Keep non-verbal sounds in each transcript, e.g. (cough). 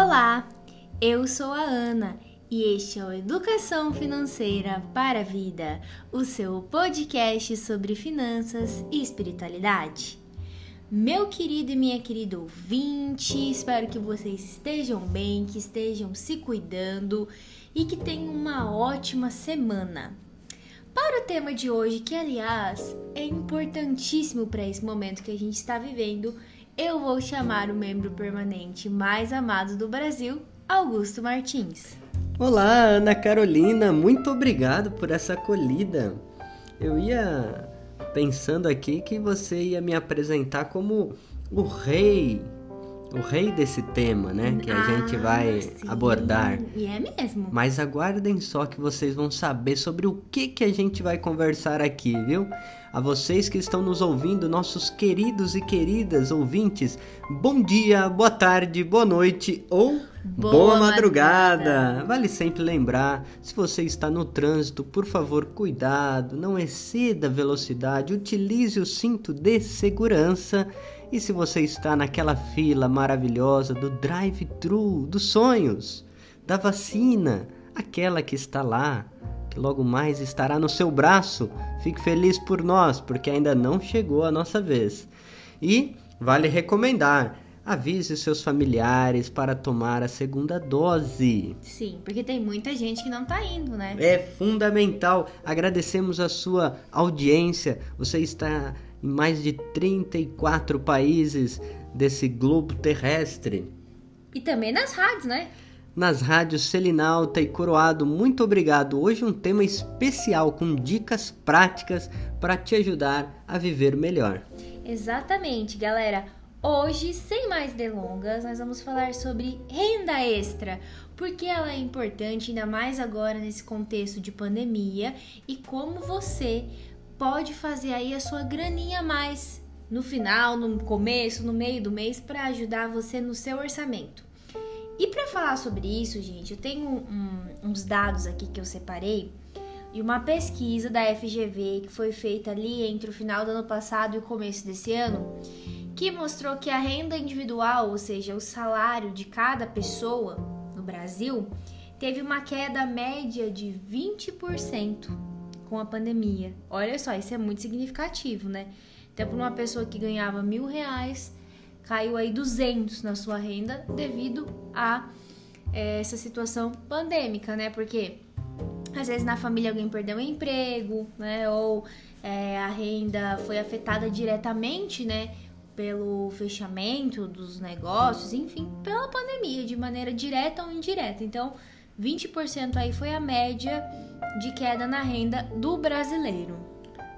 Olá, eu sou a Ana e este é o Educação Financeira para a Vida, o seu podcast sobre finanças e espiritualidade. Meu querido e minha querida ouvinte, espero que vocês estejam bem, que estejam se cuidando e que tenham uma ótima semana. Para o tema de hoje, que aliás é importantíssimo para esse momento que a gente está vivendo, eu vou chamar o membro permanente mais amado do Brasil, Augusto Martins. Olá, Ana Carolina, muito obrigado por essa acolhida. Eu ia pensando aqui que você ia me apresentar como o rei, o rei desse tema, né? Que a ah, gente vai sim. abordar. E é mesmo. Mas aguardem só que vocês vão saber sobre o que, que a gente vai conversar aqui, viu? A vocês que estão nos ouvindo, nossos queridos e queridas ouvintes, bom dia, boa tarde, boa noite ou boa, boa madrugada. madrugada. Vale sempre lembrar, se você está no trânsito, por favor, cuidado, não exceda a velocidade, utilize o cinto de segurança. E se você está naquela fila maravilhosa do drive-thru dos sonhos, da vacina, aquela que está lá, que logo mais estará no seu braço. Fique feliz por nós, porque ainda não chegou a nossa vez. E vale recomendar, avise seus familiares para tomar a segunda dose. Sim, porque tem muita gente que não está indo, né? É fundamental. Agradecemos a sua audiência. Você está em mais de 34 países desse globo terrestre. E também nas rádios, né? Nas rádios Selinalta e Coroado. Muito obrigado. Hoje um tema especial com dicas práticas para te ajudar a viver melhor. Exatamente, galera. Hoje, sem mais delongas, nós vamos falar sobre renda extra, porque ela é importante ainda mais agora nesse contexto de pandemia e como você pode fazer aí a sua graninha a mais no final, no começo, no meio do mês para ajudar você no seu orçamento. E para falar sobre isso, gente, eu tenho um, uns dados aqui que eu separei e uma pesquisa da FGV que foi feita ali entre o final do ano passado e o começo desse ano, que mostrou que a renda individual, ou seja, o salário de cada pessoa no Brasil, teve uma queda média de 20% com a pandemia. Olha só, isso é muito significativo, né? Então, para uma pessoa que ganhava mil reais, caiu aí 200 na sua renda devido a é, essa situação pandêmica, né? Porque às vezes na família alguém perdeu o emprego, né? Ou é, a renda foi afetada diretamente, né? Pelo fechamento dos negócios, enfim, pela pandemia, de maneira direta ou indireta. Então, 20% aí foi a média de queda na renda do brasileiro.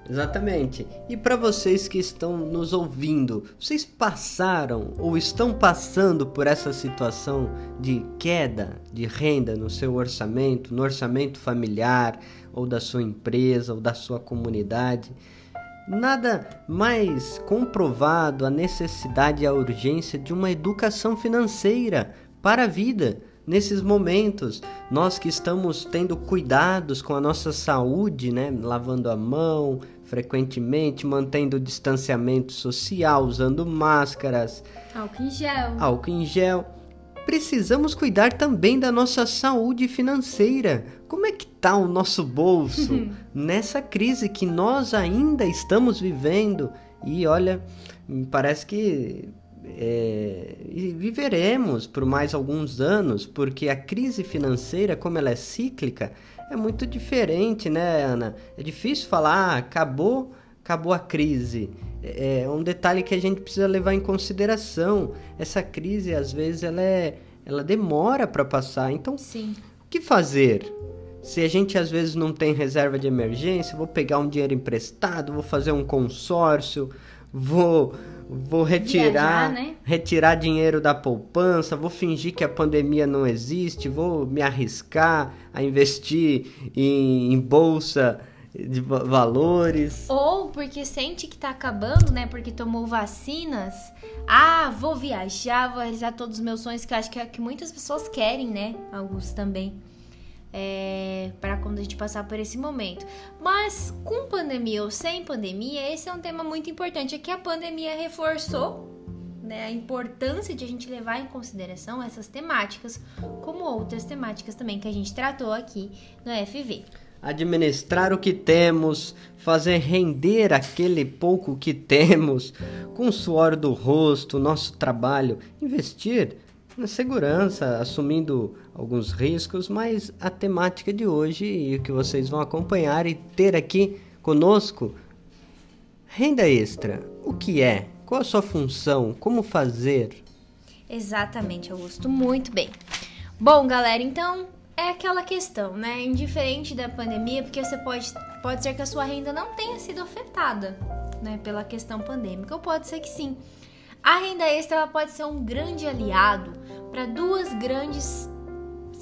Exatamente. E para vocês que estão nos ouvindo, vocês passaram ou estão passando por essa situação de queda de renda no seu orçamento, no orçamento familiar, ou da sua empresa, ou da sua comunidade? Nada mais comprovado a necessidade e a urgência de uma educação financeira para a vida nesses momentos, nós que estamos tendo cuidados com a nossa saúde, né, lavando a mão, frequentemente, mantendo o distanciamento social, usando máscaras, álcool em gel. Álcool em gel. Precisamos cuidar também da nossa saúde financeira. Como é que tá o nosso bolso (laughs) nessa crise que nós ainda estamos vivendo? E olha, parece que é, viveremos por mais alguns anos, porque a crise financeira, como ela é cíclica, é muito diferente, né, Ana? É difícil falar, ah, acabou, acabou a crise. É, é um detalhe que a gente precisa levar em consideração. Essa crise, às vezes, ela, é, ela demora para passar. Então, Sim. o que fazer? Se a gente às vezes não tem reserva de emergência, vou pegar um dinheiro emprestado, vou fazer um consórcio, vou vou retirar, Viajar, né? retirar dinheiro da poupança, vou fingir que a pandemia não existe, vou me arriscar a investir em, em bolsa de valores. Ou porque sente que tá acabando, né? Porque tomou vacinas. Ah, vou viajar, vou realizar todos os meus sonhos, que eu acho que é o que muitas pessoas querem, né? Alguns também é, para quando a gente passar por esse momento. Mas com pandemia ou sem pandemia, esse é um tema muito importante. É que a pandemia reforçou né, a importância de a gente levar em consideração essas temáticas, como outras temáticas também que a gente tratou aqui no FV. Administrar o que temos, fazer render aquele pouco que temos, com o suor do rosto, nosso trabalho, investir na segurança, assumindo alguns riscos, mas a temática de hoje e o que vocês vão acompanhar e ter aqui conosco renda extra. O que é? Qual a sua função? Como fazer? Exatamente, Augusto. Muito bem. Bom, galera, então é aquela questão, né? Indiferente da pandemia, porque você pode, pode ser que a sua renda não tenha sido afetada, né, pela questão pandêmica, ou pode ser que sim. A renda extra ela pode ser um grande aliado para duas grandes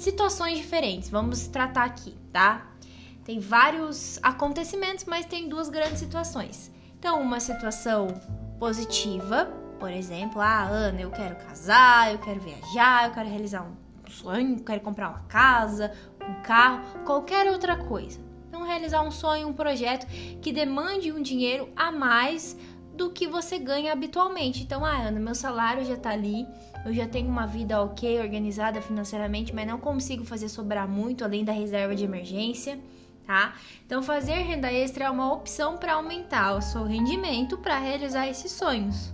situações diferentes. Vamos tratar aqui, tá? Tem vários acontecimentos, mas tem duas grandes situações. Então, uma situação positiva, por exemplo, ah, Ana, eu quero casar, eu quero viajar, eu quero realizar um sonho, eu quero comprar uma casa, um carro, qualquer outra coisa. Então, realizar um sonho, um projeto que demande um dinheiro a mais do que você ganha habitualmente. Então, ah, Ana, meu salário já tá ali, eu já tenho uma vida ok, organizada financeiramente, mas não consigo fazer sobrar muito além da reserva de emergência tá? Então, fazer renda extra é uma opção para aumentar o seu rendimento para realizar esses sonhos.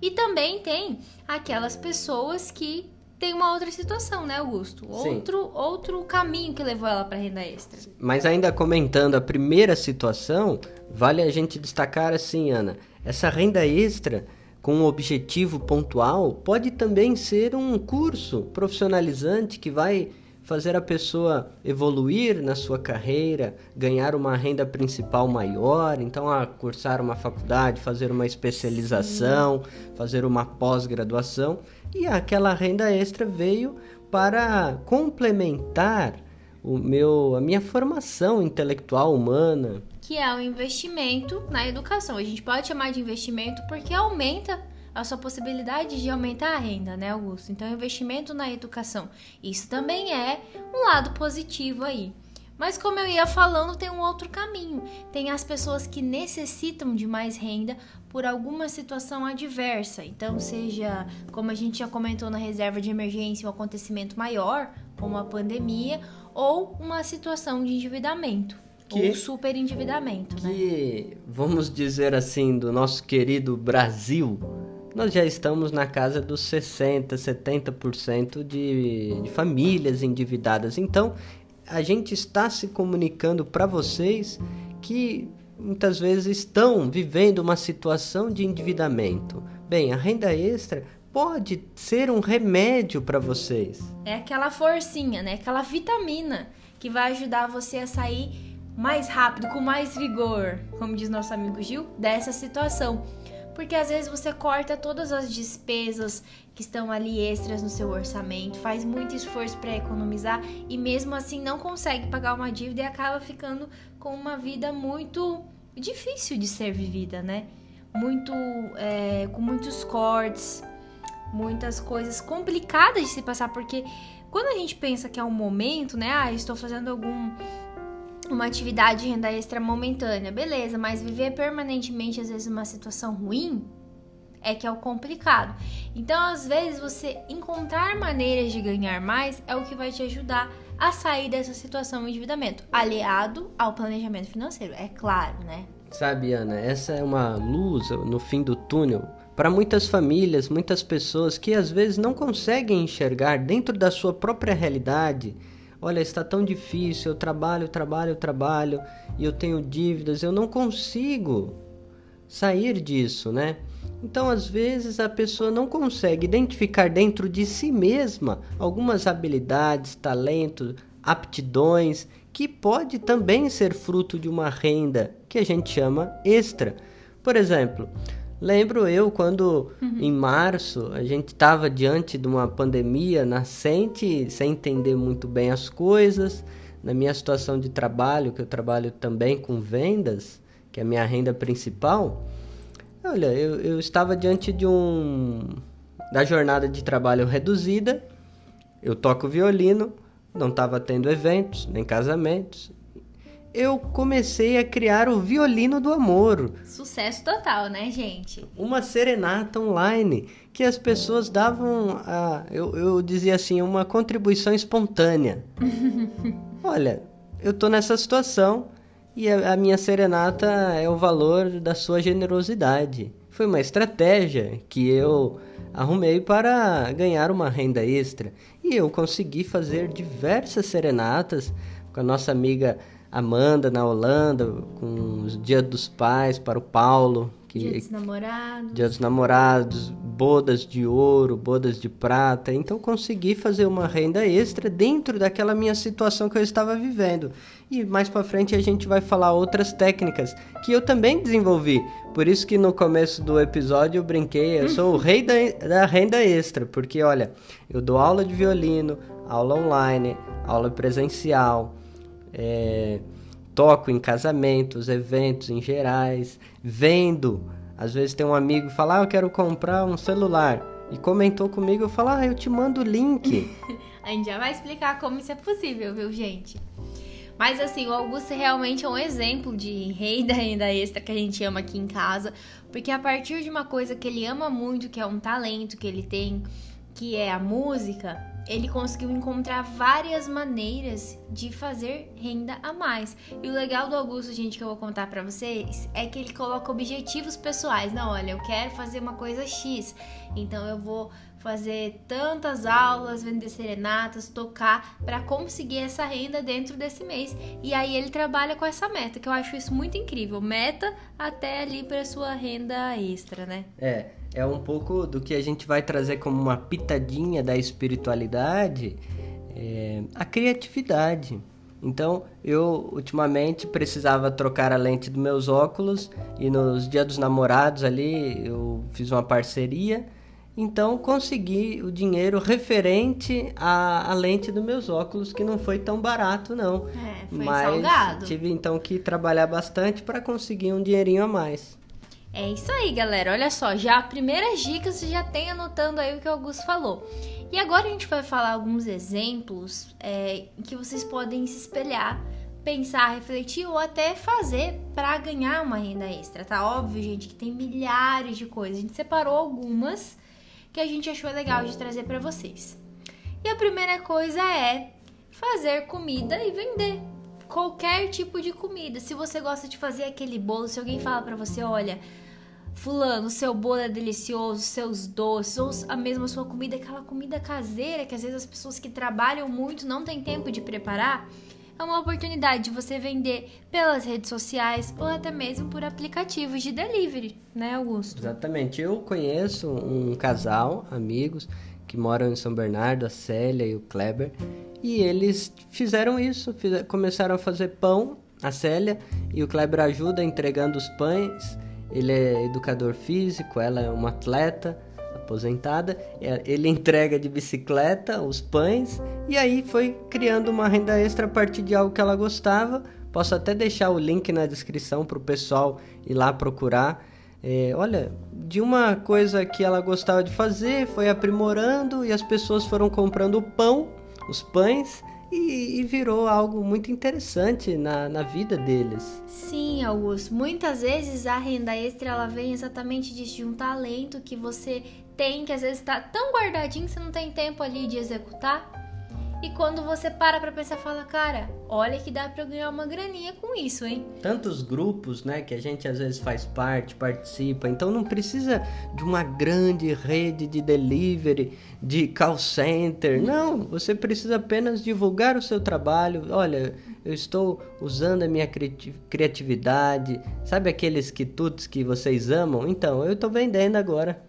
E também tem aquelas pessoas que tem uma outra situação, né, Augusto? Outro, outro caminho que levou ela para renda extra. Mas ainda comentando a primeira situação, vale a gente destacar assim, Ana, essa renda extra com um objetivo pontual pode também ser um curso profissionalizante que vai fazer a pessoa evoluir na sua carreira, ganhar uma renda principal maior, então a cursar uma faculdade, fazer uma especialização, Sim. fazer uma pós-graduação, e aquela renda extra veio para complementar o meu a minha formação intelectual humana, que é o investimento na educação. A gente pode chamar de investimento porque aumenta a sua possibilidade de aumentar a renda, né, Augusto? Então, investimento na educação. Isso também é um lado positivo aí. Mas como eu ia falando, tem um outro caminho. Tem as pessoas que necessitam de mais renda por alguma situação adversa. Então, seja, como a gente já comentou na reserva de emergência, um acontecimento maior, como a pandemia, ou uma situação de endividamento. Que, ou super endividamento, né? que, né? vamos dizer assim, do nosso querido Brasil, nós já estamos na casa dos 60, 70% de, de famílias endividadas. Então, a gente está se comunicando para vocês que muitas vezes estão vivendo uma situação de endividamento. Bem, a renda extra pode ser um remédio para vocês. É aquela forcinha, né? Aquela vitamina que vai ajudar você a sair mais rápido, com mais vigor, como diz nosso amigo Gil, dessa situação porque às vezes você corta todas as despesas que estão ali extras no seu orçamento, faz muito esforço para economizar e mesmo assim não consegue pagar uma dívida e acaba ficando com uma vida muito difícil de ser vivida, né? Muito é, com muitos cortes, muitas coisas complicadas de se passar, porque quando a gente pensa que é um momento, né? Ah, estou fazendo algum uma atividade de renda extra momentânea, beleza, mas viver permanentemente, às vezes, uma situação ruim é que é o complicado. Então, às vezes, você encontrar maneiras de ganhar mais é o que vai te ajudar a sair dessa situação de endividamento, aliado ao planejamento financeiro, é claro, né? Sabe, Ana, essa é uma luz no fim do túnel para muitas famílias, muitas pessoas que às vezes não conseguem enxergar dentro da sua própria realidade olha, está tão difícil, eu trabalho, trabalho, trabalho e eu tenho dívidas, eu não consigo sair disso, né? Então, às vezes, a pessoa não consegue identificar dentro de si mesma algumas habilidades, talentos, aptidões que pode também ser fruto de uma renda que a gente chama extra. Por exemplo, Lembro eu quando uhum. em março a gente estava diante de uma pandemia nascente, sem entender muito bem as coisas. Na minha situação de trabalho, que eu trabalho também com vendas, que é a minha renda principal, olha, eu, eu estava diante de um da jornada de trabalho reduzida. Eu toco violino, não estava tendo eventos nem casamentos. Eu comecei a criar o Violino do Amor. Sucesso total, né, gente? Uma serenata online que as pessoas davam, a, eu, eu dizia assim, uma contribuição espontânea. (laughs) Olha, eu tô nessa situação e a, a minha serenata é o valor da sua generosidade. Foi uma estratégia que eu arrumei para ganhar uma renda extra e eu consegui fazer diversas serenatas com a nossa amiga Amanda na Holanda, com os Dia dos Pais para o Paulo. Que, Dia dos Namorados. Dia dos Namorados, bodas de ouro, bodas de prata. Então consegui fazer uma renda extra dentro daquela minha situação que eu estava vivendo. E mais para frente a gente vai falar outras técnicas que eu também desenvolvi. Por isso que no começo do episódio eu brinquei, eu sou o rei da, da renda extra, porque olha, eu dou aula de violino, aula online, aula presencial, é, toco em casamentos, eventos em gerais, vendo. Às vezes tem um amigo que fala, ah, eu quero comprar um celular. E comentou comigo, eu falo, ah, eu te mando o link. (laughs) a gente já vai explicar como isso é possível, viu, gente? Mas assim, o Augusto realmente é um exemplo de rei da renda extra que a gente ama aqui em casa, porque a partir de uma coisa que ele ama muito, que é um talento que ele tem, que é a música, ele conseguiu encontrar várias maneiras de fazer renda a mais. E o legal do Augusto, gente, que eu vou contar para vocês, é que ele coloca objetivos pessoais. Não, olha, eu quero fazer uma coisa X, então eu vou fazer tantas aulas, vender serenatas, tocar para conseguir essa renda dentro desse mês. E aí ele trabalha com essa meta, que eu acho isso muito incrível. Meta até ali para sua renda extra, né? É, é um pouco do que a gente vai trazer como uma pitadinha da espiritualidade, é, a criatividade. Então, eu ultimamente precisava trocar a lente dos meus óculos e nos Dia dos Namorados ali eu fiz uma parceria então consegui o dinheiro referente à, à, lente dos meus óculos, que não foi tão barato, não. É, foi Mas salgado. tive então que trabalhar bastante para conseguir um dinheirinho a mais. É isso aí, galera. Olha só, já a primeira dica você já tem anotando aí o que o Augusto falou. E agora a gente vai falar alguns exemplos é, que vocês podem se espelhar, pensar, refletir ou até fazer para ganhar uma renda extra. Tá óbvio, gente, que tem milhares de coisas. A gente separou algumas que a gente achou legal de trazer para vocês. E a primeira coisa é fazer comida e vender qualquer tipo de comida. Se você gosta de fazer aquele bolo, se alguém fala para você, olha, fulano, seu bolo é delicioso, seus doces, ou a mesma sua comida, aquela comida caseira que às vezes as pessoas que trabalham muito não têm tempo de preparar, é uma oportunidade de você vender pelas redes sociais ou até mesmo por aplicativos de delivery, né, Augusto? Exatamente. Eu conheço um casal, amigos, que moram em São Bernardo, a Célia e o Kleber, e eles fizeram isso, fizeram, começaram a fazer pão, a Célia, e o Kleber ajuda entregando os pães. Ele é educador físico, ela é uma atleta aposentada, ele entrega de bicicleta os pães e aí foi criando uma renda extra a partir de algo que ela gostava. Posso até deixar o link na descrição para o pessoal ir lá procurar. É, olha, de uma coisa que ela gostava de fazer, foi aprimorando e as pessoas foram comprando o pão, os pães e, e, virou algo muito interessante na, na vida deles. Sim, Augusto. Muitas vezes a renda extra ela vem exatamente de um talento que você tem, que às vezes está tão guardadinho que você não tem tempo ali de executar. E quando você para pra pensar, fala, cara, olha que dá eu ganhar uma graninha com isso, hein? Tantos grupos, né, que a gente às vezes faz parte, participa, então não precisa de uma grande rede de delivery, de call center, não, você precisa apenas divulgar o seu trabalho, olha, eu estou usando a minha criatividade, sabe aqueles quitutes que vocês amam? Então, eu estou vendendo agora.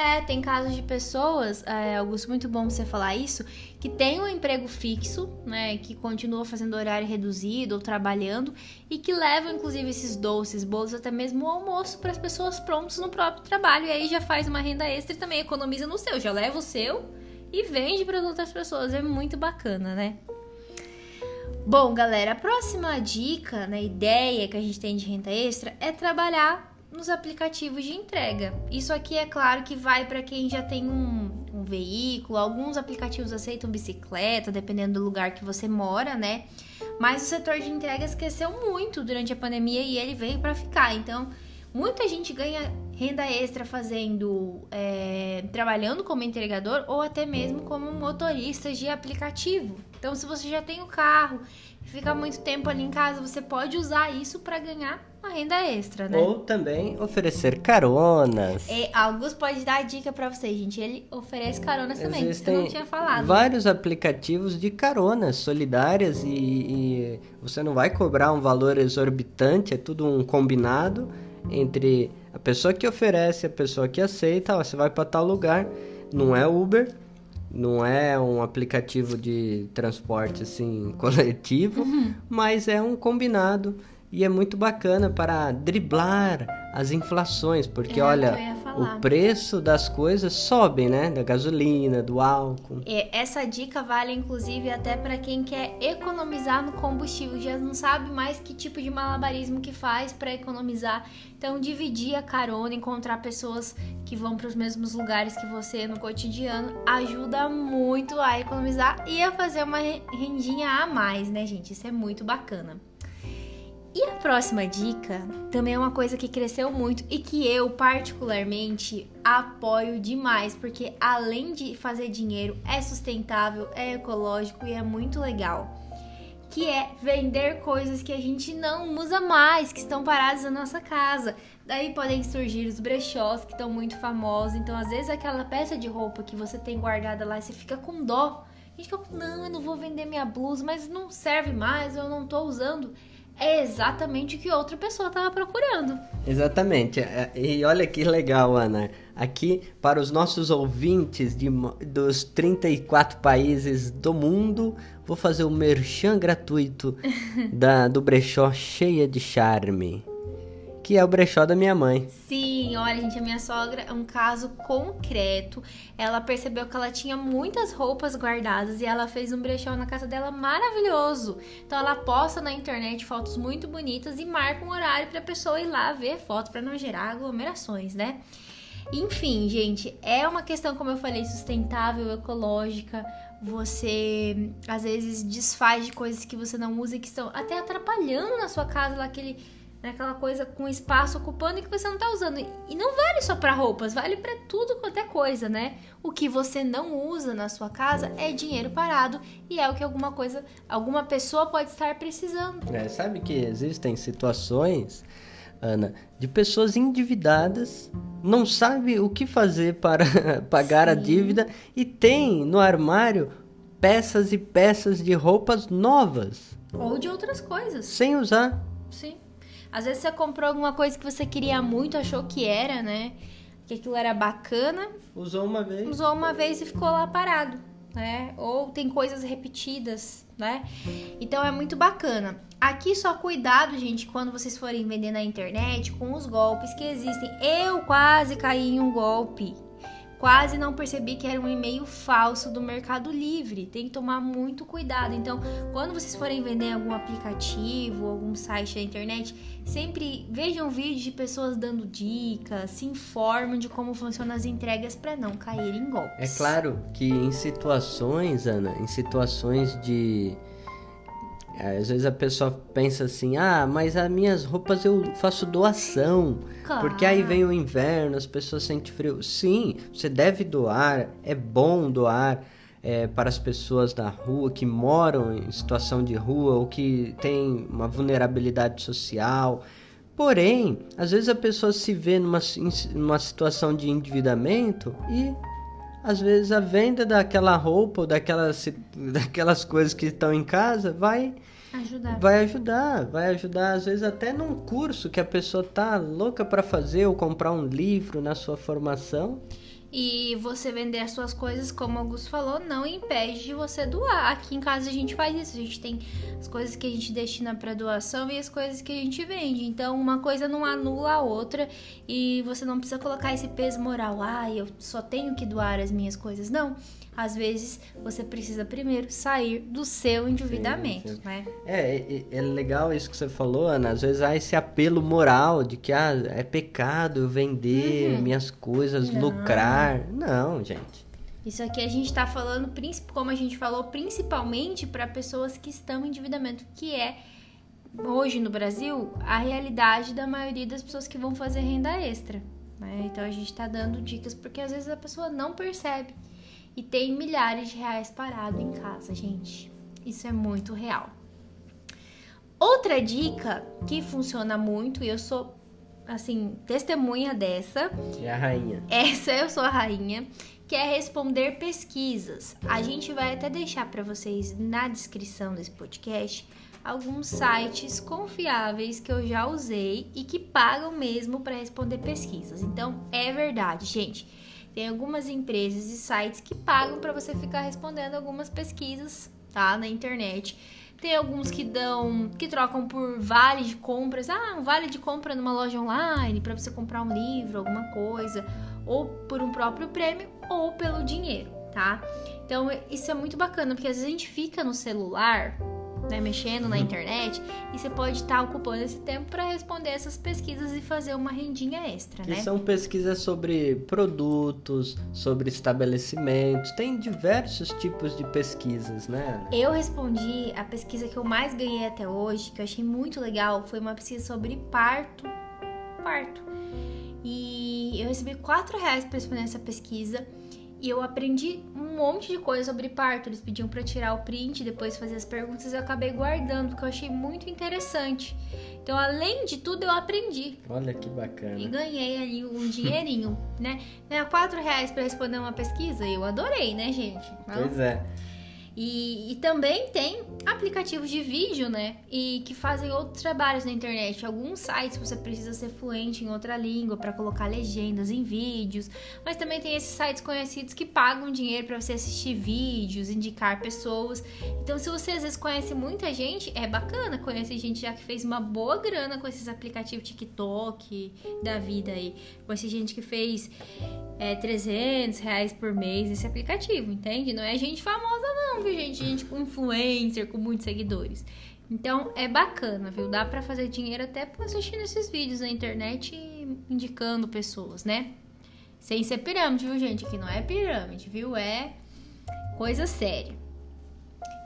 É, tem casos de pessoas, é, Augusto, muito bom você falar isso, que tem um emprego fixo, né, que continua fazendo horário reduzido ou trabalhando e que levam, inclusive, esses doces, bolos, até mesmo o almoço para as pessoas prontas no próprio trabalho. E aí já faz uma renda extra e também economiza no seu, já leva o seu e vende para as outras pessoas. É muito bacana, né? Bom, galera, a próxima dica, né, ideia que a gente tem de renda extra é trabalhar nos aplicativos de entrega. Isso aqui é claro que vai para quem já tem um, um, veículo, alguns aplicativos aceitam bicicleta, dependendo do lugar que você mora, né? Mas o setor de entregas cresceu muito durante a pandemia e ele veio para ficar. Então, muita gente ganha renda extra fazendo, é, trabalhando como entregador ou até mesmo como motorista de aplicativo. Então, se você já tem o carro e fica muito tempo ali em casa, você pode usar isso para ganhar uma renda extra, né? Ou também oferecer caronas. E Augusto pode dar a dica para vocês, gente. Ele oferece caronas também, Existem que eu não tinha falado. vários aplicativos de caronas solidárias e, e você não vai cobrar um valor exorbitante, é tudo um combinado entre a pessoa que oferece e a pessoa que aceita. Ó, você vai para tal lugar, não é Uber, não é um aplicativo de transporte assim (laughs) coletivo, mas é um combinado e é muito bacana para driblar as inflações, porque É, olha, o preço das coisas sobe, né? Da gasolina, do álcool. E essa dica vale inclusive até para quem quer economizar no combustível, já não sabe mais que tipo de malabarismo que faz para economizar. Então, dividir a carona, encontrar pessoas que vão para os mesmos lugares que você no cotidiano, ajuda muito a economizar e a fazer uma re- rendinha a mais, né, gente? Isso é muito bacana. E a próxima dica também é uma coisa que cresceu muito e que eu, particularmente, apoio demais, porque além de fazer dinheiro, é sustentável, é ecológico e é muito legal. Que é vender coisas que a gente não usa mais, que estão paradas na nossa casa. Daí podem surgir os brechós que estão muito famosos. Então, às vezes, aquela peça de roupa que você tem guardada lá você fica com dó. A gente fica não, eu não vou vender minha blusa, mas não serve mais, eu não tô usando é exatamente o que outra pessoa estava procurando. Exatamente. É, E olha que legal, Ana. Aqui, para os nossos ouvintes de, dos 34 países do mundo, vou fazer o merchan gratuito (laughs) da, do brechó Cheia de Charme, que é o brechó da minha mãe. Sim, olha, gente, a minha sogra é um caso concreto. Ela percebeu que ela tinha muitas roupas guardadas e ela fez um brechó na casa dela maravilhoso. Então ela posta na internet fotos muito bonitas e marca um horário para a pessoa ir lá ver foto para não gerar aglomerações, né? Enfim, gente, é uma questão, como eu falei, sustentável, ecológica. Você às vezes desfaz de coisas que você não usa e que estão até atrapalhando na sua casa, lá aquele, naquela coisa com espaço ocupando e que você não tá usando. E não vale só pra roupas, vale pra tudo quanto é coisa, né? O que você não usa na sua casa é dinheiro parado e é o que alguma coisa, alguma pessoa pode estar precisando. É, sabe que existem situações, Ana, de pessoas endividadas, não sabe o que fazer para (laughs) pagar a Sim. dívida e tem no armário peças e peças de roupas novas, Ou de outras coisas. sem usar. Sim. Às vezes você comprou alguma coisa que você queria muito, achou que era, né? Que aquilo era bacana, Usou uma vez. usou uma vez e ficou lá parado, né? Ou tem coisas repetidas, né? Então é muito bacana. Aqui só cuidado, gente, quando vocês forem vender na internet com os golpes que existem. Eu quase caí em um golpe. Quase não percebi que era um e-mail falso do Mercado Livre. Tem que tomar muito cuidado. Então, quando vocês forem vender algum aplicativo, algum site da internet, sempre vejam vídeos de pessoas dando dicas, se informam de como funcionam as entregas para não cair em golpes. É claro que em situações, Ana, em situações de. É, Às vezes a pessoa pensa assim: ah, mas as minhas roupas eu faço doação. Claro. Porque aí vem o inverno, as pessoas sentem frio. Sim, você deve doar, é bom doar é, para as pessoas da rua que moram em situação de rua ou que têm uma vulnerabilidade social. Porém, às vezes a pessoa se vê numa, numa situação de endividamento e às vezes a venda daquela roupa ou daquelas, (laughs) daquelas coisas que estão em casa vai Ajudar. Vai ajudar, vai ajudar às vezes até num curso que a pessoa tá louca para fazer ou comprar um livro na sua formação. E você vender as suas coisas, como o Augusto falou, não impede de você doar. Aqui em casa a gente faz isso. A gente tem as coisas que a gente destina para doação e as coisas que a gente vende. Então, uma coisa não anula a outra e você não precisa colocar esse peso moral. Ah, eu só tenho que doar as minhas coisas. Não. Às vezes você precisa primeiro sair do seu endividamento, sim. né? É, é, é legal isso que você falou, Ana. Às vezes há esse apelo moral de que ah, é pecado vender Uhum. minhas coisas, Não. lucrar. Não, gente. Isso aqui a gente está falando, como a gente falou, principalmente para pessoas que estão em endividamento, que é hoje no Brasil a realidade da maioria das pessoas que vão fazer renda extra. Né? Então a gente está dando dicas porque às vezes a pessoa não percebe e tem milhares de reais parado em casa, gente. Isso é muito real. Outra dica que funciona muito, e eu sou assim, testemunha dessa. É a rainha. Essa eu sou a rainha, que é responder pesquisas. A gente vai até deixar para vocês na descrição desse podcast alguns sites confiáveis que eu já usei e que pagam mesmo para responder pesquisas. Então, é verdade, gente. Tem algumas empresas e sites que pagam para você ficar respondendo algumas pesquisas, tá, na internet. Tem alguns que dão, que trocam por vale de compras. Ah, um vale de compra numa loja online para você comprar um livro, alguma coisa, ou por um próprio prêmio ou pelo dinheiro, tá? Então, isso é muito bacana, porque às vezes a gente fica no celular né, mexendo na uhum. internet e você pode estar tá ocupando esse tempo para responder essas pesquisas e fazer uma rendinha extra, que né? São pesquisas sobre produtos, sobre estabelecimentos, tem diversos tipos de pesquisas, né? Eu respondi a pesquisa que eu mais ganhei até hoje, que eu achei muito legal, foi uma pesquisa sobre parto, parto. E eu recebi quatro reais para responder essa pesquisa. E eu aprendi um monte de coisa sobre parto. Eles pediam para tirar o print, depois fazer as perguntas. Eu acabei guardando, porque eu achei muito interessante. Então, além de tudo, eu aprendi. Olha que bacana. E ganhei ali um dinheirinho, (laughs) né? Ganhar quatro reais para responder uma pesquisa. Eu adorei, né, gente? Pois é. E, e, também tem aplicativos de vídeo, né? E que fazem outros trabalhos na internet. Alguns sites você precisa ser fluente em outra língua para colocar legendas em vídeos. Mas também tem esses sites conhecidos que pagam dinheiro para você assistir vídeos, indicar pessoas. Então, se você às vezes conhece muita gente, é bacana conhecer gente já que fez uma boa grana com esses aplicativos TikTok da vida aí. Conheci gente que fez é, 300 reais por mês nesse aplicativo, entende? Não é gente famosa, não viu, gente? Gente com influencer, com muitos seguidores. Então é bacana, viu? Dá para fazer dinheiro até assistindo esses vídeos na internet indicando pessoas, né? Sem ser pirâmide, viu, gente? Que não é pirâmide, viu? É coisa séria.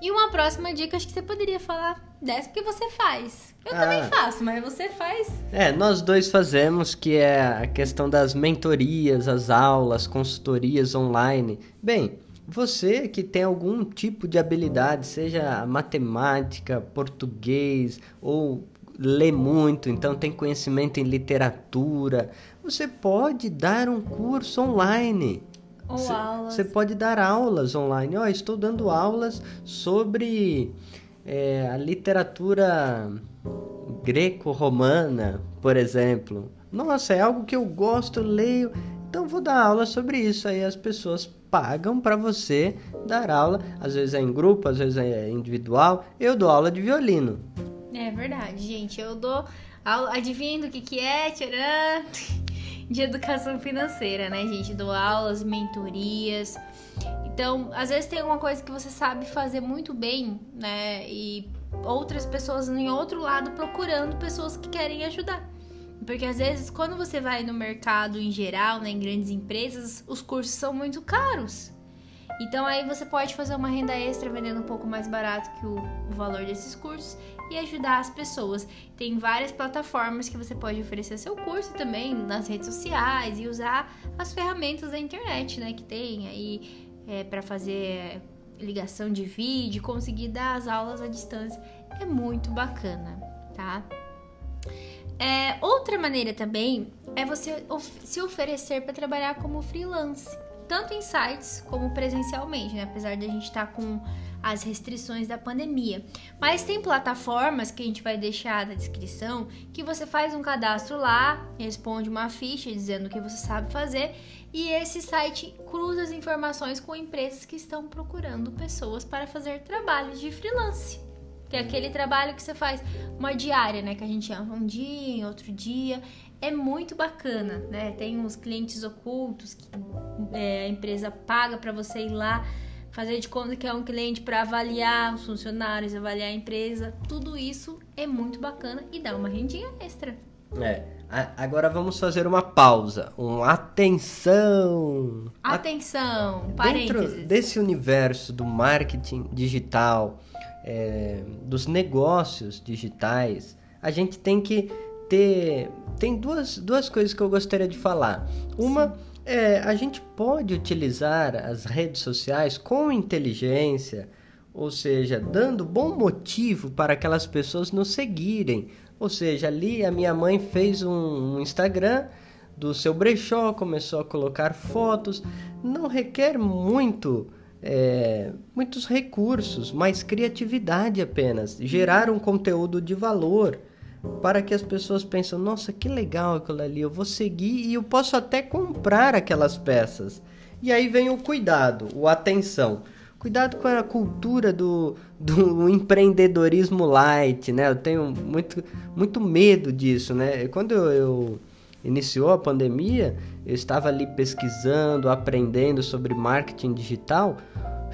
E uma próxima dica, acho que você poderia falar dessa que você faz. Eu ah, também faço, mas você faz. É, nós dois fazemos, que é a questão das mentorias, as aulas, consultorias online. Bem, você que tem algum tipo de habilidade, seja matemática, português ou lê muito, então tem conhecimento em literatura, você pode dar um curso online. Ou cê, aulas. Você pode dar aulas online. Ó, oh, estou dando aulas sobre é, a literatura greco-romana, por exemplo. Nossa, é algo que eu gosto, leio. Então vou dar aula sobre isso. Aí as pessoas pagam para você dar aula, às vezes é em grupo, às vezes é individual. Eu dou aula de violino. É verdade, gente. Eu dou aula, adivinha do que que é, tcharam? (laughs) De educação financeira, né, gente? Dou aulas, mentorias. Então, às vezes tem alguma coisa que você sabe fazer muito bem, né? E outras pessoas em outro lado procurando pessoas que querem ajudar. Porque às vezes, quando você vai no mercado em geral, né, em grandes empresas, os cursos são muito caros. Então aí você pode fazer uma renda extra vendendo um pouco mais barato que o, o, valor desses cursos e ajudar as pessoas. Tem várias plataformas que você pode oferecer seu curso também nas redes sociais e usar as ferramentas da internet, né, que tem aí é, para fazer ligação de vídeo, conseguir dar as aulas à distância. É muito bacana, tá? É, outra maneira também é você se oferecer para trabalhar como freelance, tanto em sites como presencialmente, né? apesar de a gente estar tá com as restrições da pandemia. Mas tem plataformas que a gente vai deixar na descrição que você faz um cadastro lá, responde uma ficha dizendo o que você sabe fazer e esse site cruza as informações com empresas que estão procurando pessoas para fazer trabalhos de freelance. Que é aquele trabalho que você faz uma diária, né? Que a gente ama um dia, outro dia. É muito bacana, né? Tem uns clientes ocultos que é, a empresa paga para você ir lá fazer de conta que é um cliente para avaliar os funcionários, avaliar a empresa. Tudo isso é muito bacana e dá uma rendinha extra. É. Agora vamos fazer uma pausa. Um atenção! Atenção! Parênteses. Dentro desse universo do marketing digital, é, dos negócios digitais, a gente tem que ter. Tem duas, duas coisas que eu gostaria de falar. Uma é a gente pode utilizar as redes sociais com inteligência, ou seja, dando bom motivo para aquelas pessoas nos seguirem. Ou seja, ali a minha mãe fez um, um Instagram do seu brechó, começou a colocar fotos. Não requer muito, é, muitos recursos, mas criatividade apenas. Gerar um conteúdo de valor para que as pessoas pensem: nossa, que legal aquilo ali, eu vou seguir e eu posso até comprar aquelas peças. E aí vem o cuidado, o atenção. Cuidado com a cultura do, do empreendedorismo light, né? Eu tenho muito, muito medo disso, né? Quando eu, eu iniciou a pandemia, eu estava ali pesquisando, aprendendo sobre marketing digital.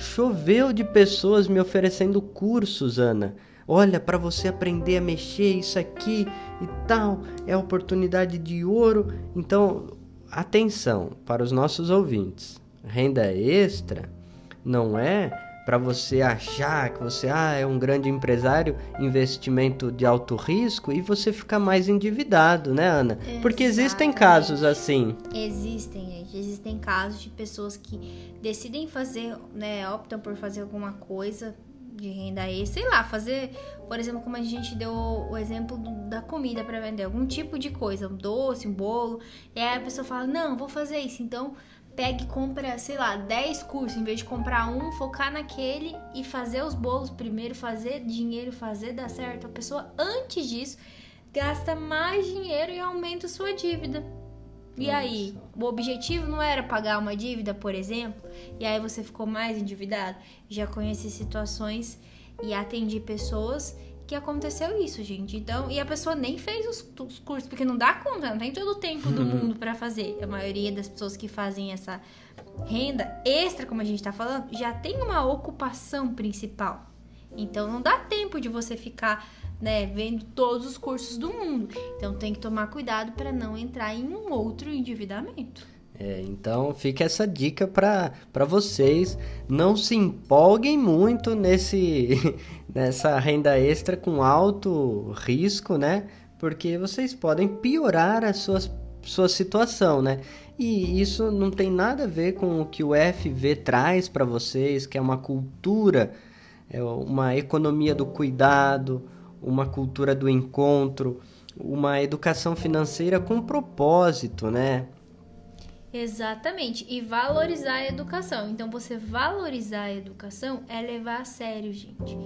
Choveu de pessoas me oferecendo cursos, Ana. Olha, para você aprender a mexer isso aqui e tal, é oportunidade de ouro. Então, atenção para os nossos ouvintes. Renda extra não é para você achar que você ah, é um grande empresário, investimento de alto risco e você ficar mais endividado, né, Ana? Exatamente. Porque existem casos assim. Existem, gente. Existem casos de pessoas que decidem fazer, né, optam por fazer alguma coisa de renda extra, sei lá, fazer, por exemplo, como a gente deu o exemplo do, da comida para vender, algum tipo de coisa, um doce, um bolo, e aí a pessoa fala: "Não, vou fazer isso". Então, pega e compra, sei lá, 10 cursos, em vez de comprar um, focar naquele e fazer os bolos primeiro, fazer dinheiro, fazer dar certo. A pessoa, antes disso, gasta mais dinheiro e aumenta sua dívida. E Nossa. aí, o objetivo não era pagar uma dívida, por exemplo, e aí você ficou mais endividado? Já conheci situações e atendi pessoas que aconteceu isso, gente. Então, e a pessoa nem fez os, os cursos, porque não dá conta, não tem todo o tempo do (laughs) mundo para fazer. A maioria das pessoas que fazem essa renda extra, como a gente tá falando, já tem uma ocupação principal. Então, não dá tempo de você ficar né, vendo todos os cursos do mundo. Então, tem que tomar cuidado para não entrar em um outro endividamento. É, então fica essa dica para vocês. Não se empolguem muito nesse, (laughs) nessa renda extra com alto risco, né? Porque vocês podem piorar a sua, sua situação, né? E isso não tem nada a ver com o que o FV traz para vocês, que é uma cultura, é uma economia do cuidado, uma cultura do encontro, uma educação financeira com propósito, né? Exatamente. E valorizar a educação. Então, você valorizar a educação é levar a sério, gente.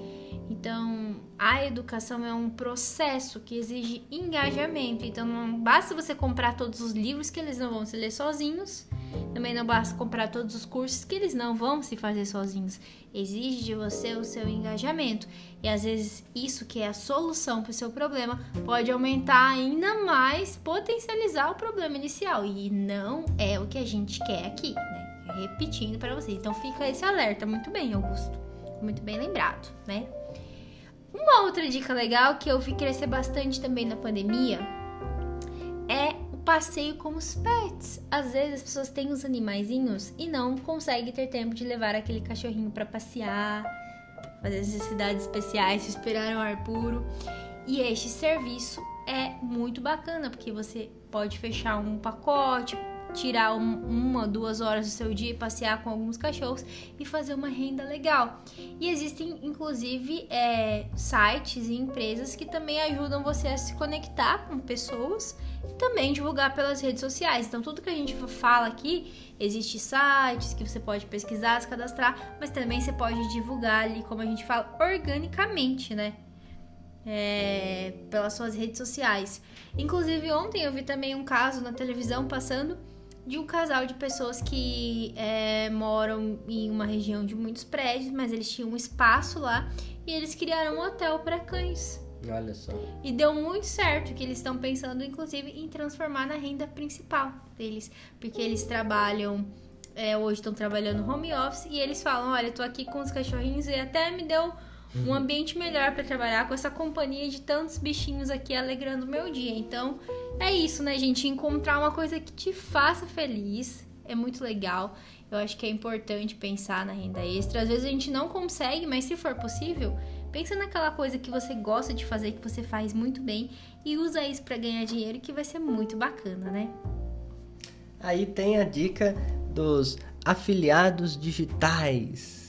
Então, a educação é um processo que exige engajamento. Então, não basta você comprar todos os livros que eles não vão se ler sozinhos. Também não basta comprar todos os cursos que eles não vão se fazer sozinhos. Exige de você o seu engajamento. E às vezes isso que é a solução para o seu problema pode aumentar ainda mais, potencializar o problema inicial. E não é o que a gente quer aqui, né? Repetindo para vocês. Então fica esse alerta. Muito bem, Augusto. Muito bem lembrado, né? Uma outra dica legal que eu vi crescer bastante também na pandemia é o passeio com os pets. Às vezes as pessoas têm os animaizinhos e não conseguem ter tempo de levar aquele cachorrinho para passear, fazer necessidades especiais, respirar um ar puro. E este serviço é muito bacana porque você pode fechar um pacote, tirar um, uma, duas horas do seu dia e passear com alguns cachorros e fazer uma renda legal. E existem, inclusive, é, sites e empresas que também ajudam você a se conectar com pessoas e também divulgar pelas redes sociais. Então, tudo que a gente fala aqui, existe sites que você pode pesquisar, se cadastrar, mas também você pode divulgar ali, como a gente fala, organicamente, né? É, pelas suas redes sociais. Inclusive, ontem eu vi também um caso na televisão passando de um casal de pessoas que é, moram em uma região de muitos prédios, mas eles tinham um espaço lá e eles criaram um hotel para cães. Olha só. E deu muito certo, que eles estão pensando, inclusive, em transformar na renda principal deles, porque eles trabalham. É, hoje estão trabalhando home office e eles falam: Olha, eu tô aqui com os cachorrinhos e até me deu um ambiente melhor para trabalhar com essa companhia de tantos bichinhos aqui alegrando o meu dia. Então, é isso, né, gente? Encontrar uma coisa que te faça feliz é muito legal. Eu acho que é importante pensar na renda extra. Às vezes a gente não consegue, mas se for possível, pensa naquela coisa que você gosta de fazer, que você faz muito bem e usa isso para ganhar dinheiro, que vai ser muito bacana, né? Aí tem a dica dos afiliados digitais.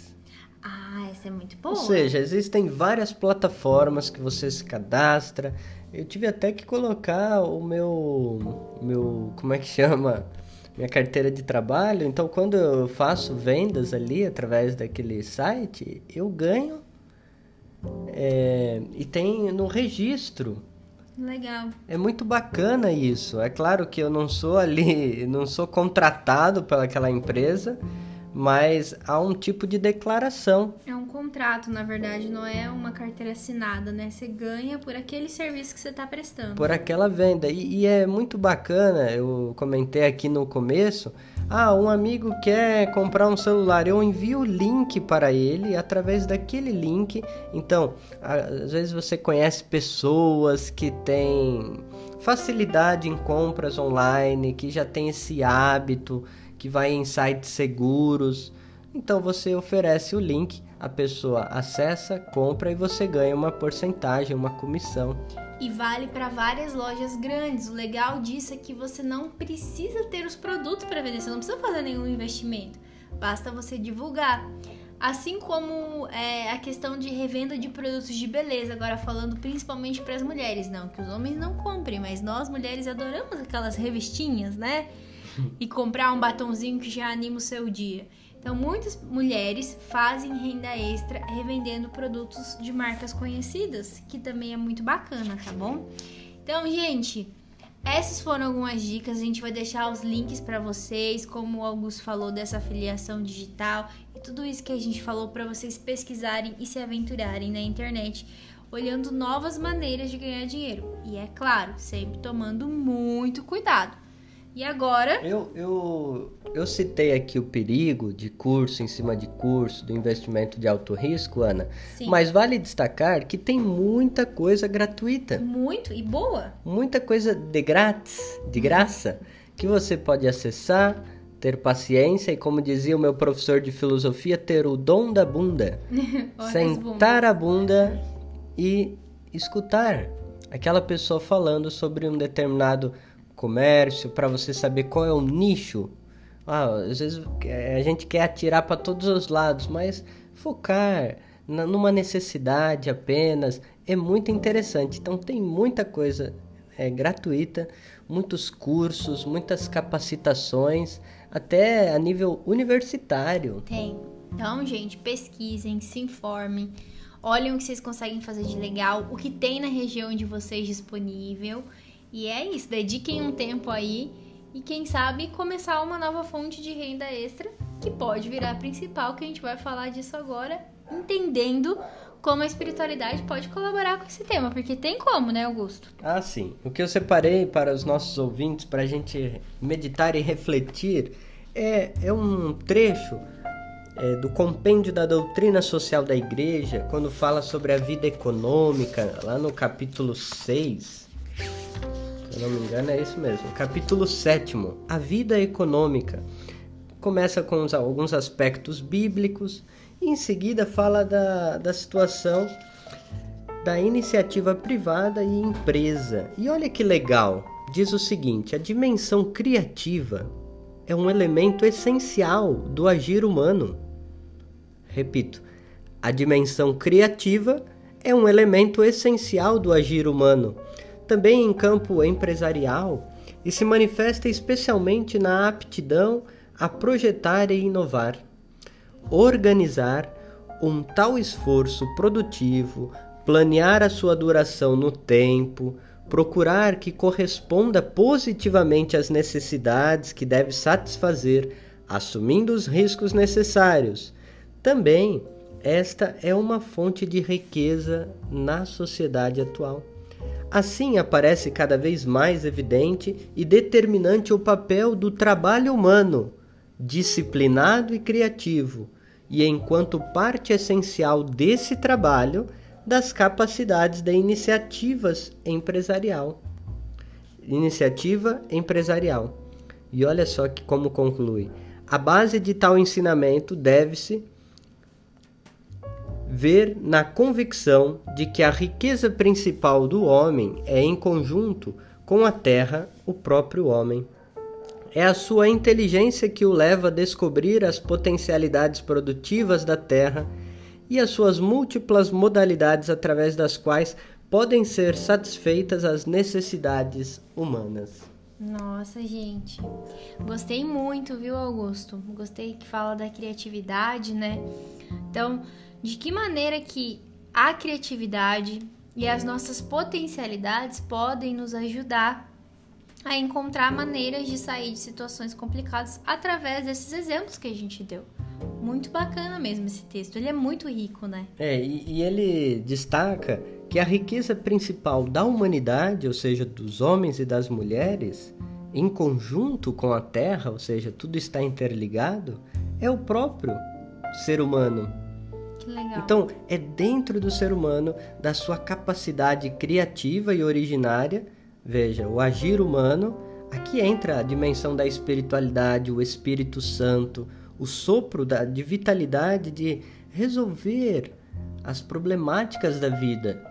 É muito boa. Ou seja, existem várias plataformas que você se cadastra. Eu tive até que colocar o meu meu, como é que chama? Minha carteira de trabalho. Então, quando eu faço vendas ali através daquele site, eu ganho é, e tem no registro Legal. É muito bacana isso. É claro que eu não sou ali, não sou contratado pelaquela empresa, mas há um tipo de declaração. É um contrato, na verdade, não é uma carteira assinada, né? Você ganha por aquele serviço que você está prestando. Por aquela venda. E, e é muito bacana, eu comentei aqui no começo ah, um amigo quer comprar um celular, eu envio o link para ele através daquele link. Então, às vezes você conhece pessoas que têm facilidade em compras online, que já tem esse hábito, que vai em sites seguros. Então você oferece o link, a pessoa acessa, compra e você ganha uma porcentagem, uma comissão e vale para várias lojas grandes. O legal disso é que você não precisa ter os produtos para vender, você não precisa fazer nenhum investimento, basta você divulgar. Assim como é, a questão de revenda de produtos de beleza, agora falando principalmente para as mulheres, não que os homens não comprem, mas nós mulheres adoramos aquelas revistinhas, né? E comprar um batonzinho que já anima o seu dia. Então, muitas mulheres fazem renda extra revendendo produtos de marcas conhecidas, que também é muito bacana, tá bom? Então, gente, essas foram algumas dicas. A gente vai deixar os links para vocês, como o Augusto falou dessa afiliação digital e tudo isso que a gente falou para vocês pesquisarem e se aventurarem na internet, olhando novas maneiras de ganhar dinheiro. E é claro, sempre tomando muito cuidado. E agora? Eu, eu, eu citei aqui o perigo de curso em cima de curso, do investimento de alto risco, Ana. Sim. Mas vale destacar que tem muita coisa gratuita. Muito e boa. Muita coisa de grátis, de graça, que você pode acessar, ter paciência e, como dizia o meu professor de filosofia, ter o dom da bunda. (laughs) Sentar a bunda e escutar aquela pessoa falando sobre um determinado comércio, para você saber qual é o nicho. Ah, às vezes é, a gente quer atirar para todos os lados, mas focar na, numa necessidade apenas é muito interessante. Então tem muita coisa é, gratuita, muitos cursos, muitas capacitações, até a nível universitário. Tem. Então, gente, pesquisem, se informem, olhem o que vocês conseguem fazer de legal, o que tem na região de vocês disponível e é isso, dediquem um tempo aí e quem sabe começar uma nova fonte de renda extra que pode virar a principal, que a gente vai falar disso agora, entendendo como a espiritualidade pode colaborar com esse tema, porque tem como, né, Augusto? Ah, sim. O que eu separei para os nossos ouvintes, para a gente meditar e refletir, é, é um trecho é, do compêndio da doutrina social da igreja, quando fala sobre a vida econômica, lá no capítulo 6 se eu não me engano é isso mesmo. Capítulo 7, a vida econômica. Começa com alguns aspectos bíblicos e em seguida fala da, da situação da iniciativa privada e empresa. E olha que legal, diz o seguinte: a dimensão criativa é um elemento essencial do agir humano. Repito, a dimensão criativa é um elemento essencial do agir humano também em campo empresarial e se manifesta especialmente na aptidão a projetar e inovar. Organizar um tal esforço produtivo, planear a sua duração no tempo, procurar que corresponda positivamente às necessidades que deve satisfazer, assumindo os riscos necessários. Também, esta é uma fonte de riqueza na sociedade atual. Assim aparece cada vez mais evidente e determinante o papel do trabalho humano, disciplinado e criativo, e enquanto parte essencial desse trabalho das capacidades da iniciativas empresarial. Iniciativa empresarial. E olha só que como conclui. A base de tal ensinamento deve-se ver na convicção de que a riqueza principal do homem é em conjunto com a terra o próprio homem. É a sua inteligência que o leva a descobrir as potencialidades produtivas da terra e as suas múltiplas modalidades através das quais podem ser satisfeitas as necessidades humanas. Nossa, gente. Gostei muito, viu, Augusto? Gostei que fala da criatividade, né? Então, de que maneira que a criatividade e as nossas potencialidades podem nos ajudar a encontrar maneiras de sair de situações complicadas através desses exemplos que a gente deu. Muito bacana mesmo esse texto, ele é muito rico, né? É, e, e ele destaca que a riqueza principal da humanidade, ou seja, dos homens e das mulheres, em conjunto com a Terra, ou seja, tudo está interligado, é o próprio ser humano. Então, é dentro do ser humano, da sua capacidade criativa e originária, Veja, o agir humano, aqui entra a dimensão da espiritualidade, o Espírito Santo, o sopro da, de vitalidade de resolver as problemáticas da vida.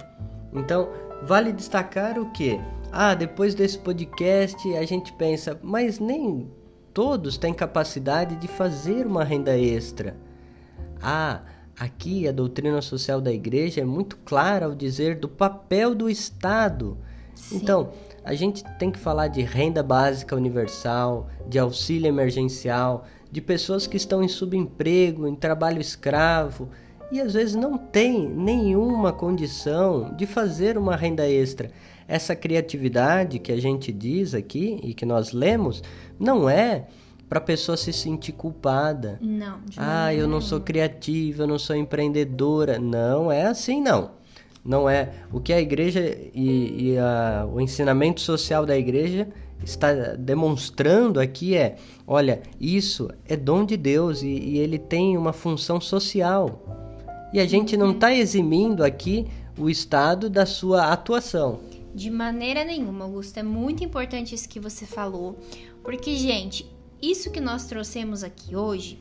Então, vale destacar o que? Ah, depois desse podcast a gente pensa, mas nem todos têm capacidade de fazer uma renda extra. Ah, aqui a doutrina social da igreja é muito clara ao dizer do papel do Estado Sim. Então, a gente tem que falar de renda básica universal, de auxílio emergencial, de pessoas que estão em subemprego, em trabalho escravo e às vezes não tem nenhuma condição de fazer uma renda extra. Essa criatividade que a gente diz aqui e que nós lemos não é para a pessoa se sentir culpada. Não. ah, eu não sou criativa, eu não sou empreendedora. Não é assim, não não é o que a igreja e, e a, o ensinamento social da igreja está demonstrando aqui é, olha, isso é dom de Deus e, e ele tem uma função social. E a gente não está eximindo aqui o Estado da sua atuação. De maneira nenhuma, Augusto. É muito importante isso que você falou, porque, gente, isso que nós trouxemos aqui hoje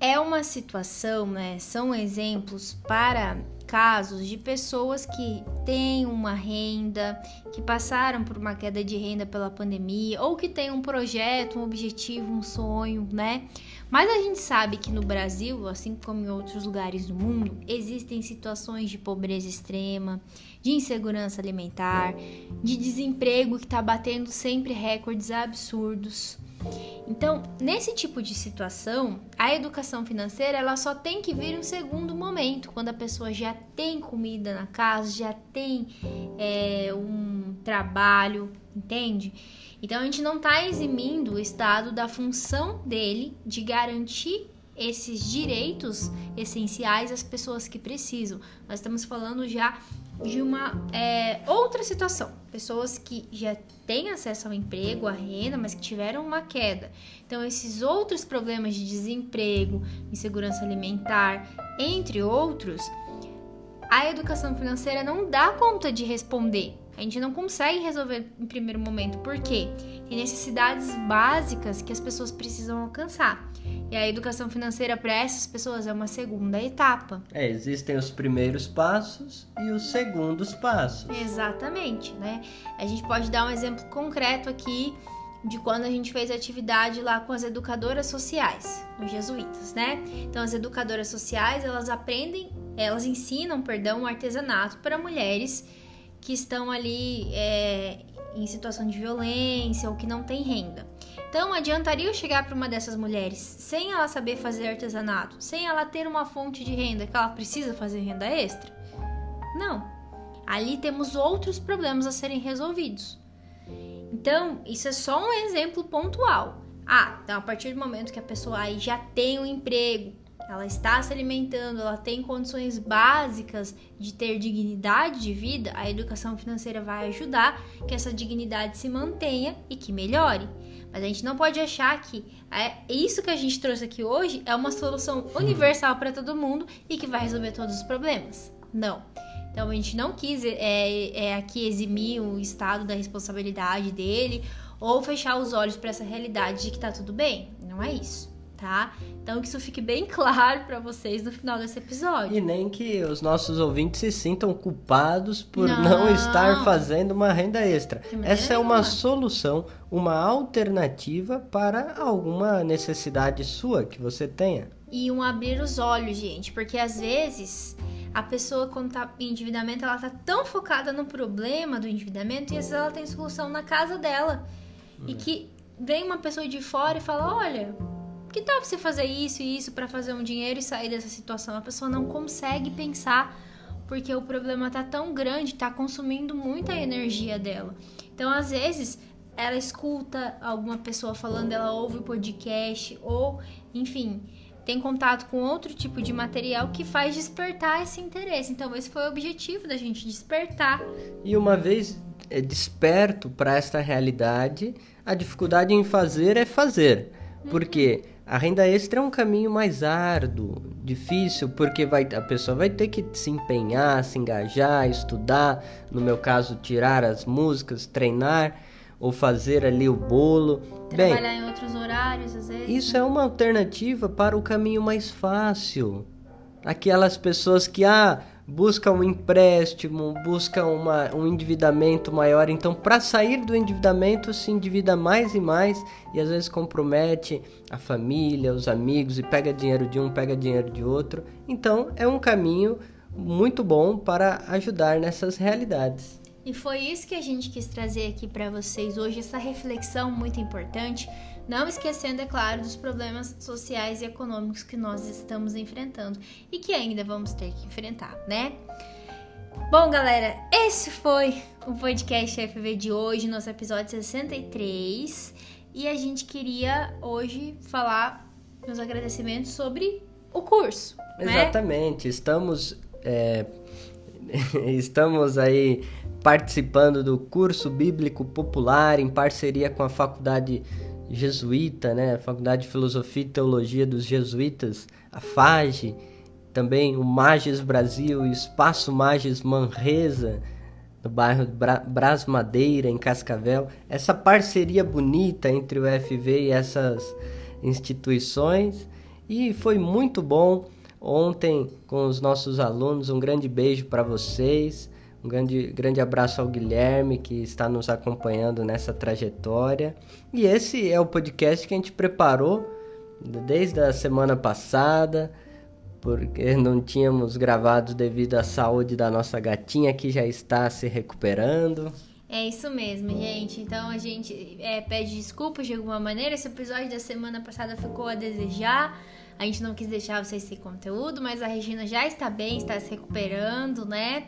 é uma situação, né? São exemplos para casos de pessoas que têm uma renda, que passaram por uma queda de renda pela pandemia, ou que têm um projeto, um objetivo, um sonho, né? Mas a gente sabe que no Brasil, assim como em outros lugares do mundo, existem situações de pobreza extrema, de insegurança alimentar, de desemprego que está batendo sempre recordes absurdos. Então, nesse tipo de situação, a educação financeira ela só tem que vir em um segundo momento, quando a pessoa já tem comida na casa, já tem é, um trabalho, entende? Então, a gente não está eximindo o Estado da função dele de garantir esses direitos essenciais às pessoas que precisam. Nós estamos falando já de uma é, outra situação. Pessoas que já têm acesso ao emprego, à renda, mas que tiveram uma queda. Então, esses outros problemas de desemprego, insegurança alimentar, entre outros, a educação financeira não dá conta de responder. A gente não consegue resolver em primeiro momento, porque tem necessidades básicas que as pessoas precisam alcançar. E a educação financeira para essas pessoas é uma segunda etapa. É, existem os primeiros passos e os segundos passos. Exatamente, né? A gente pode dar um exemplo concreto aqui de quando a gente fez atividade lá com as educadoras sociais, os jesuítas, né? Então as educadoras sociais, elas aprendem, elas ensinam, perdão, o artesanato para mulheres que estão ali é, em situação de violência ou que não têm renda. Então, adiantaria eu chegar para uma dessas mulheres sem ela saber fazer artesanato, sem ela ter uma fonte de renda que ela precisa fazer renda extra? Não. Ali temos outros problemas a serem resolvidos. Então, isso é só um exemplo pontual. Ah, então a partir do momento que a pessoa aí já tem um emprego, ela está se alimentando, ela tem condições básicas de ter dignidade de vida, a educação financeira vai ajudar que essa dignidade se mantenha e que melhore. Mas a gente não pode achar que é isso que a gente trouxe aqui hoje é uma solução universal para todo mundo e que vai resolver todos os problemas. Não. Então a gente não quis é, é, aqui eximir o Estado da responsabilidade dele ou fechar os olhos para essa realidade de que tá tudo bem. Não é isso tá? Então que isso fique bem (laughs) claro para vocês no final desse episódio. E nem que os nossos ouvintes se sintam culpados por não, não estar fazendo uma renda extra. Essa é uma solução, uma alternativa para alguma necessidade sua que você tenha. E um abrir os olhos, gente, porque às vezes a pessoa quando tá em endividamento, ela tá tão focada no problema do endividamento e às vezes ela tem solução na casa dela. Hum. E que vem uma pessoa de fora e fala: "Olha, que tal você fazer isso e isso para fazer um dinheiro e sair dessa situação? A pessoa não consegue pensar porque o problema tá tão grande, tá consumindo muita energia dela. Então, às vezes, ela escuta alguma pessoa falando, ela ouve o podcast ou, enfim, tem contato com outro tipo de material que faz despertar esse interesse. Então, esse foi o objetivo da gente despertar. E uma vez é desperto para esta realidade, a dificuldade em fazer é fazer. Porque a renda extra é um caminho mais árduo, difícil, porque vai, a pessoa vai ter que se empenhar, se engajar, estudar, no meu caso, tirar as músicas, treinar ou fazer ali o bolo. Trabalhar Bem, em outros horários, às vezes. Isso é uma alternativa para o caminho mais fácil. Aquelas pessoas que, ah, busca um empréstimo, busca uma, um endividamento maior. Então, para sair do endividamento, se endivida mais e mais e às vezes compromete a família, os amigos e pega dinheiro de um, pega dinheiro de outro. Então, é um caminho muito bom para ajudar nessas realidades. E foi isso que a gente quis trazer aqui para vocês hoje, essa reflexão muito importante não esquecendo, é claro, dos problemas sociais e econômicos que nós estamos enfrentando e que ainda vamos ter que enfrentar, né? Bom, galera, esse foi o podcast FV de hoje, nosso episódio 63. E a gente queria hoje falar nos agradecimentos sobre o curso. Né? Exatamente, né? estamos. É, (laughs) estamos aí participando do curso bíblico popular em parceria com a Faculdade jesuíta, né? Faculdade de Filosofia e Teologia dos Jesuítas, a FAGE, também o Mages Brasil e o Espaço Mages Manresa, no bairro Bra Bras Madeira, em Cascavel. Essa parceria bonita entre o FV e essas instituições. E foi muito bom ontem com os nossos alunos. Um grande beijo para vocês. Um grande, grande abraço ao Guilherme que está nos acompanhando nessa trajetória. E esse é o podcast que a gente preparou desde a semana passada, porque não tínhamos gravado devido à saúde da nossa gatinha que já está se recuperando. É isso mesmo, gente. Então a gente é, pede desculpas de alguma maneira. Esse episódio da semana passada ficou a desejar. A gente não quis deixar vocês sem conteúdo, mas a Regina já está bem, está se recuperando, né?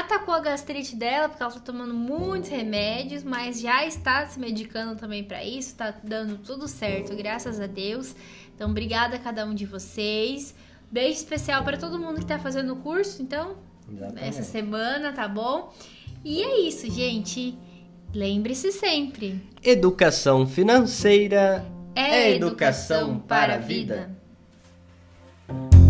Atacou a gastrite dela, porque ela tá tomando muitos remédios, mas já está se medicando também para isso, tá dando tudo certo, graças a Deus. Então, obrigada a cada um de vocês. Beijo especial para todo mundo que tá fazendo o curso, então, Exatamente. essa semana, tá bom? E é isso, gente. Lembre-se sempre: educação financeira é, é educação, educação para a vida. vida.